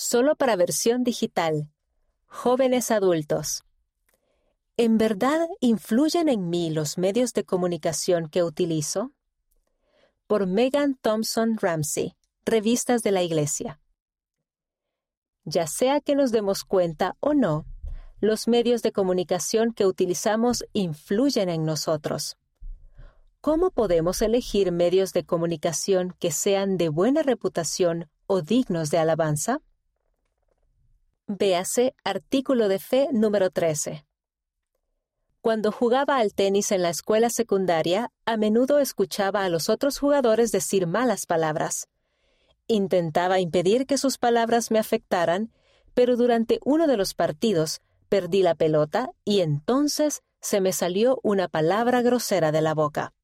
solo para versión digital. Jóvenes adultos. ¿En verdad influyen en mí los medios de comunicación que utilizo? Por Megan Thompson Ramsey, Revistas de la Iglesia. Ya sea que nos demos cuenta o no, los medios de comunicación que utilizamos influyen en nosotros. ¿Cómo podemos elegir medios de comunicación que sean de buena reputación o dignos de alabanza? Véase artículo de fe número 13. Cuando jugaba al tenis en la escuela secundaria, a menudo escuchaba a los otros jugadores decir malas palabras. Intentaba impedir que sus palabras me afectaran, pero durante uno de los partidos perdí la pelota y entonces se me salió una palabra grosera de la boca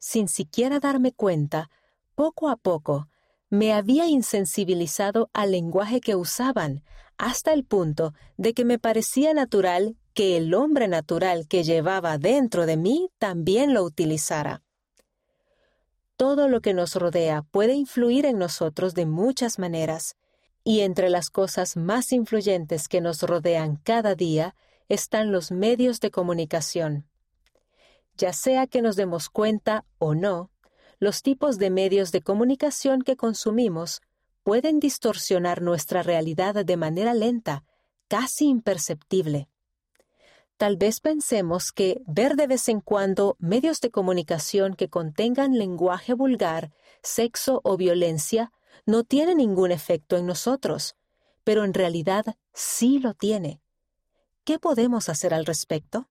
sin siquiera darme cuenta, poco a poco, me había insensibilizado al lenguaje que usaban, hasta el punto de que me parecía natural que el hombre natural que llevaba dentro de mí también lo utilizara. Todo lo que nos rodea puede influir en nosotros de muchas maneras, y entre las cosas más influyentes que nos rodean cada día están los medios de comunicación ya sea que nos demos cuenta o no, los tipos de medios de comunicación que consumimos pueden distorsionar nuestra realidad de manera lenta, casi imperceptible. Tal vez pensemos que ver de vez en cuando medios de comunicación que contengan lenguaje vulgar, sexo o violencia no tiene ningún efecto en nosotros, pero en realidad sí lo tiene. ¿Qué podemos hacer al respecto?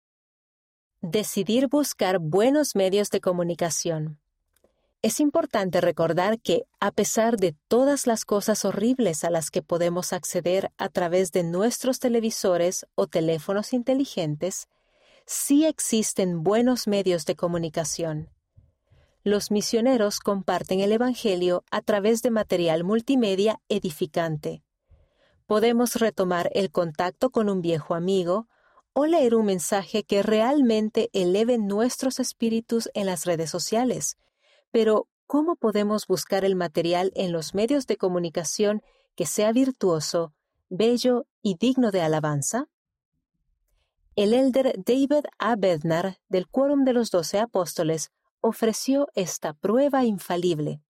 Decidir buscar buenos medios de comunicación. Es importante recordar que, a pesar de todas las cosas horribles a las que podemos acceder a través de nuestros televisores o teléfonos inteligentes, sí existen buenos medios de comunicación. Los misioneros comparten el Evangelio a través de material multimedia edificante. Podemos retomar el contacto con un viejo amigo o leer un mensaje que realmente eleve nuestros espíritus en las redes sociales. Pero, ¿cómo podemos buscar el material en los medios de comunicación que sea virtuoso, bello y digno de alabanza? El elder David A. Bednar, del Quórum de los Doce Apóstoles, ofreció esta prueba infalible.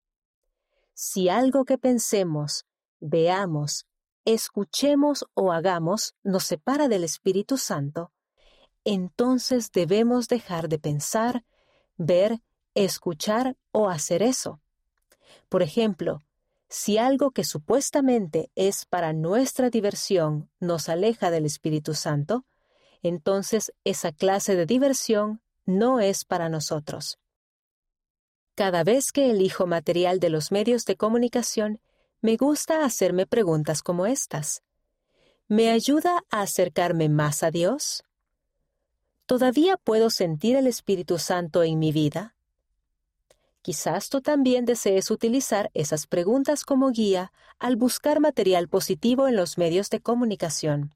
Si algo que pensemos, veamos, escuchemos o hagamos nos separa del Espíritu Santo, entonces debemos dejar de pensar, ver, escuchar o hacer eso. Por ejemplo, si algo que supuestamente es para nuestra diversión nos aleja del Espíritu Santo, entonces esa clase de diversión no es para nosotros. Cada vez que elijo material de los medios de comunicación, me gusta hacerme preguntas como estas. ¿Me ayuda a acercarme más a Dios? ¿Todavía puedo sentir el Espíritu Santo en mi vida? Quizás tú también desees utilizar esas preguntas como guía al buscar material positivo en los medios de comunicación.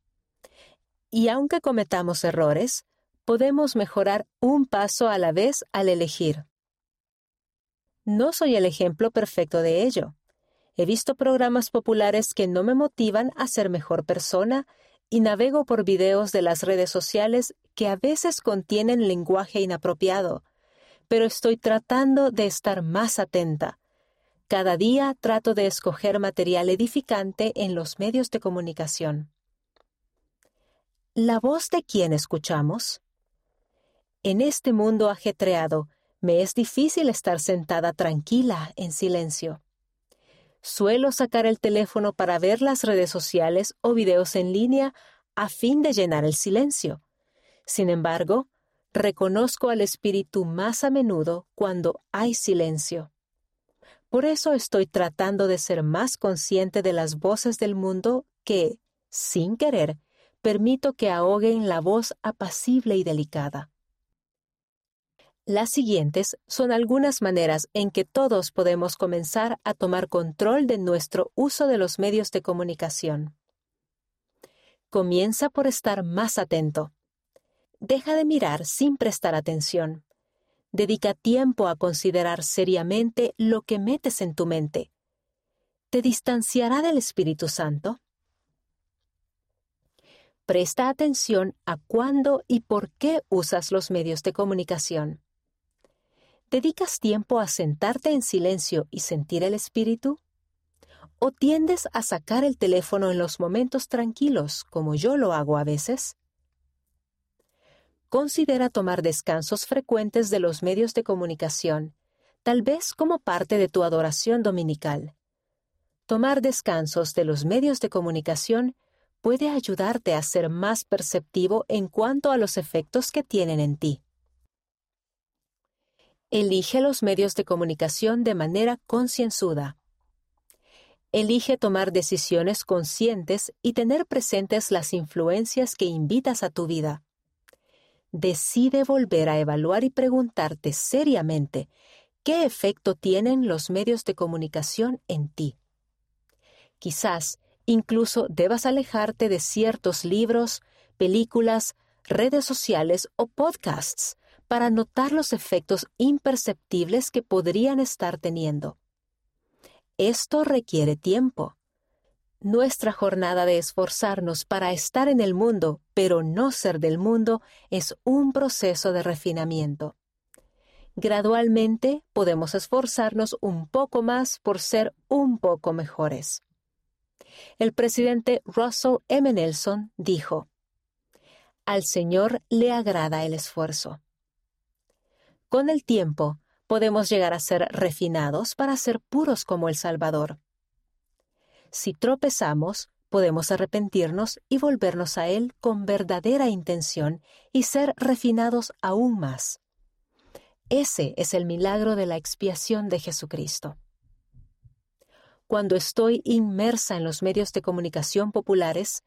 Y aunque cometamos errores, podemos mejorar un paso a la vez al elegir. No soy el ejemplo perfecto de ello. He visto programas populares que no me motivan a ser mejor persona y navego por videos de las redes sociales que a veces contienen lenguaje inapropiado, pero estoy tratando de estar más atenta. Cada día trato de escoger material edificante en los medios de comunicación. ¿La voz de quién escuchamos? En este mundo ajetreado, me es difícil estar sentada tranquila en silencio. Suelo sacar el teléfono para ver las redes sociales o videos en línea a fin de llenar el silencio. Sin embargo, reconozco al espíritu más a menudo cuando hay silencio. Por eso estoy tratando de ser más consciente de las voces del mundo que, sin querer, permito que ahoguen la voz apacible y delicada. Las siguientes son algunas maneras en que todos podemos comenzar a tomar control de nuestro uso de los medios de comunicación. Comienza por estar más atento. Deja de mirar sin prestar atención. Dedica tiempo a considerar seriamente lo que metes en tu mente. ¿te distanciará del Espíritu Santo? Presta atención a cuándo y por qué usas los medios de comunicación. ¿Dedicas tiempo a sentarte en silencio y sentir el Espíritu? ¿O tiendes a sacar el teléfono en los momentos tranquilos, como yo lo hago a veces? Considera tomar descansos frecuentes de los medios de comunicación, tal vez como parte de tu adoración dominical. Tomar descansos de los medios de comunicación puede ayudarte a ser más perceptivo en cuanto a los efectos que tienen en ti. Elige los medios de comunicación de manera concienzuda. Elige tomar decisiones conscientes y tener presentes las influencias que invitas a tu vida. Decide volver a evaluar y preguntarte seriamente qué efecto tienen los medios de comunicación en ti. Quizás incluso debas alejarte de ciertos libros, películas, redes sociales o podcasts para notar los efectos imperceptibles que podrían estar teniendo. Esto requiere tiempo. Nuestra jornada de esforzarnos para estar en el mundo, pero no ser del mundo, es un proceso de refinamiento. Gradualmente podemos esforzarnos un poco más por ser un poco mejores. El presidente Russell M. Nelson dijo, Al Señor le agrada el esfuerzo. Con el tiempo, podemos llegar a ser refinados para ser puros como el Salvador. Si tropezamos, podemos arrepentirnos y volvernos a Él con verdadera intención y ser refinados aún más. Ese es el milagro de la expiación de Jesucristo. Cuando estoy inmersa en los medios de comunicación populares,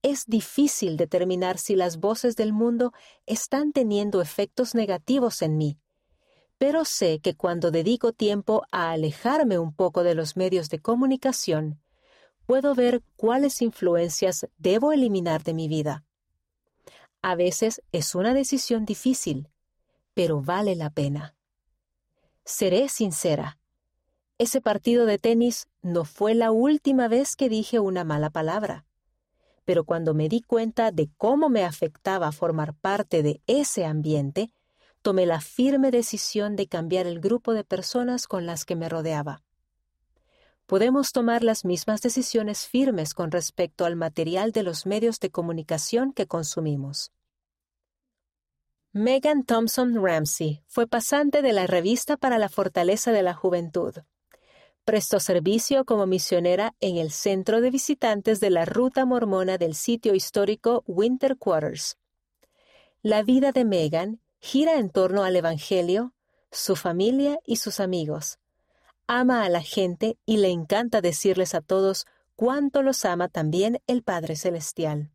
es difícil determinar si las voces del mundo están teniendo efectos negativos en mí pero sé que cuando dedico tiempo a alejarme un poco de los medios de comunicación, puedo ver cuáles influencias debo eliminar de mi vida. A veces es una decisión difícil, pero vale la pena. Seré sincera. Ese partido de tenis no fue la última vez que dije una mala palabra. Pero cuando me di cuenta de cómo me afectaba formar parte de ese ambiente, tomé la firme decisión de cambiar el grupo de personas con las que me rodeaba. Podemos tomar las mismas decisiones firmes con respecto al material de los medios de comunicación que consumimos. Megan Thompson Ramsey fue pasante de la revista para la Fortaleza de la Juventud. Prestó servicio como misionera en el centro de visitantes de la ruta mormona del sitio histórico Winter Quarters. La vida de Megan gira en torno al Evangelio, su familia y sus amigos. Ama a la gente y le encanta decirles a todos cuánto los ama también el Padre Celestial.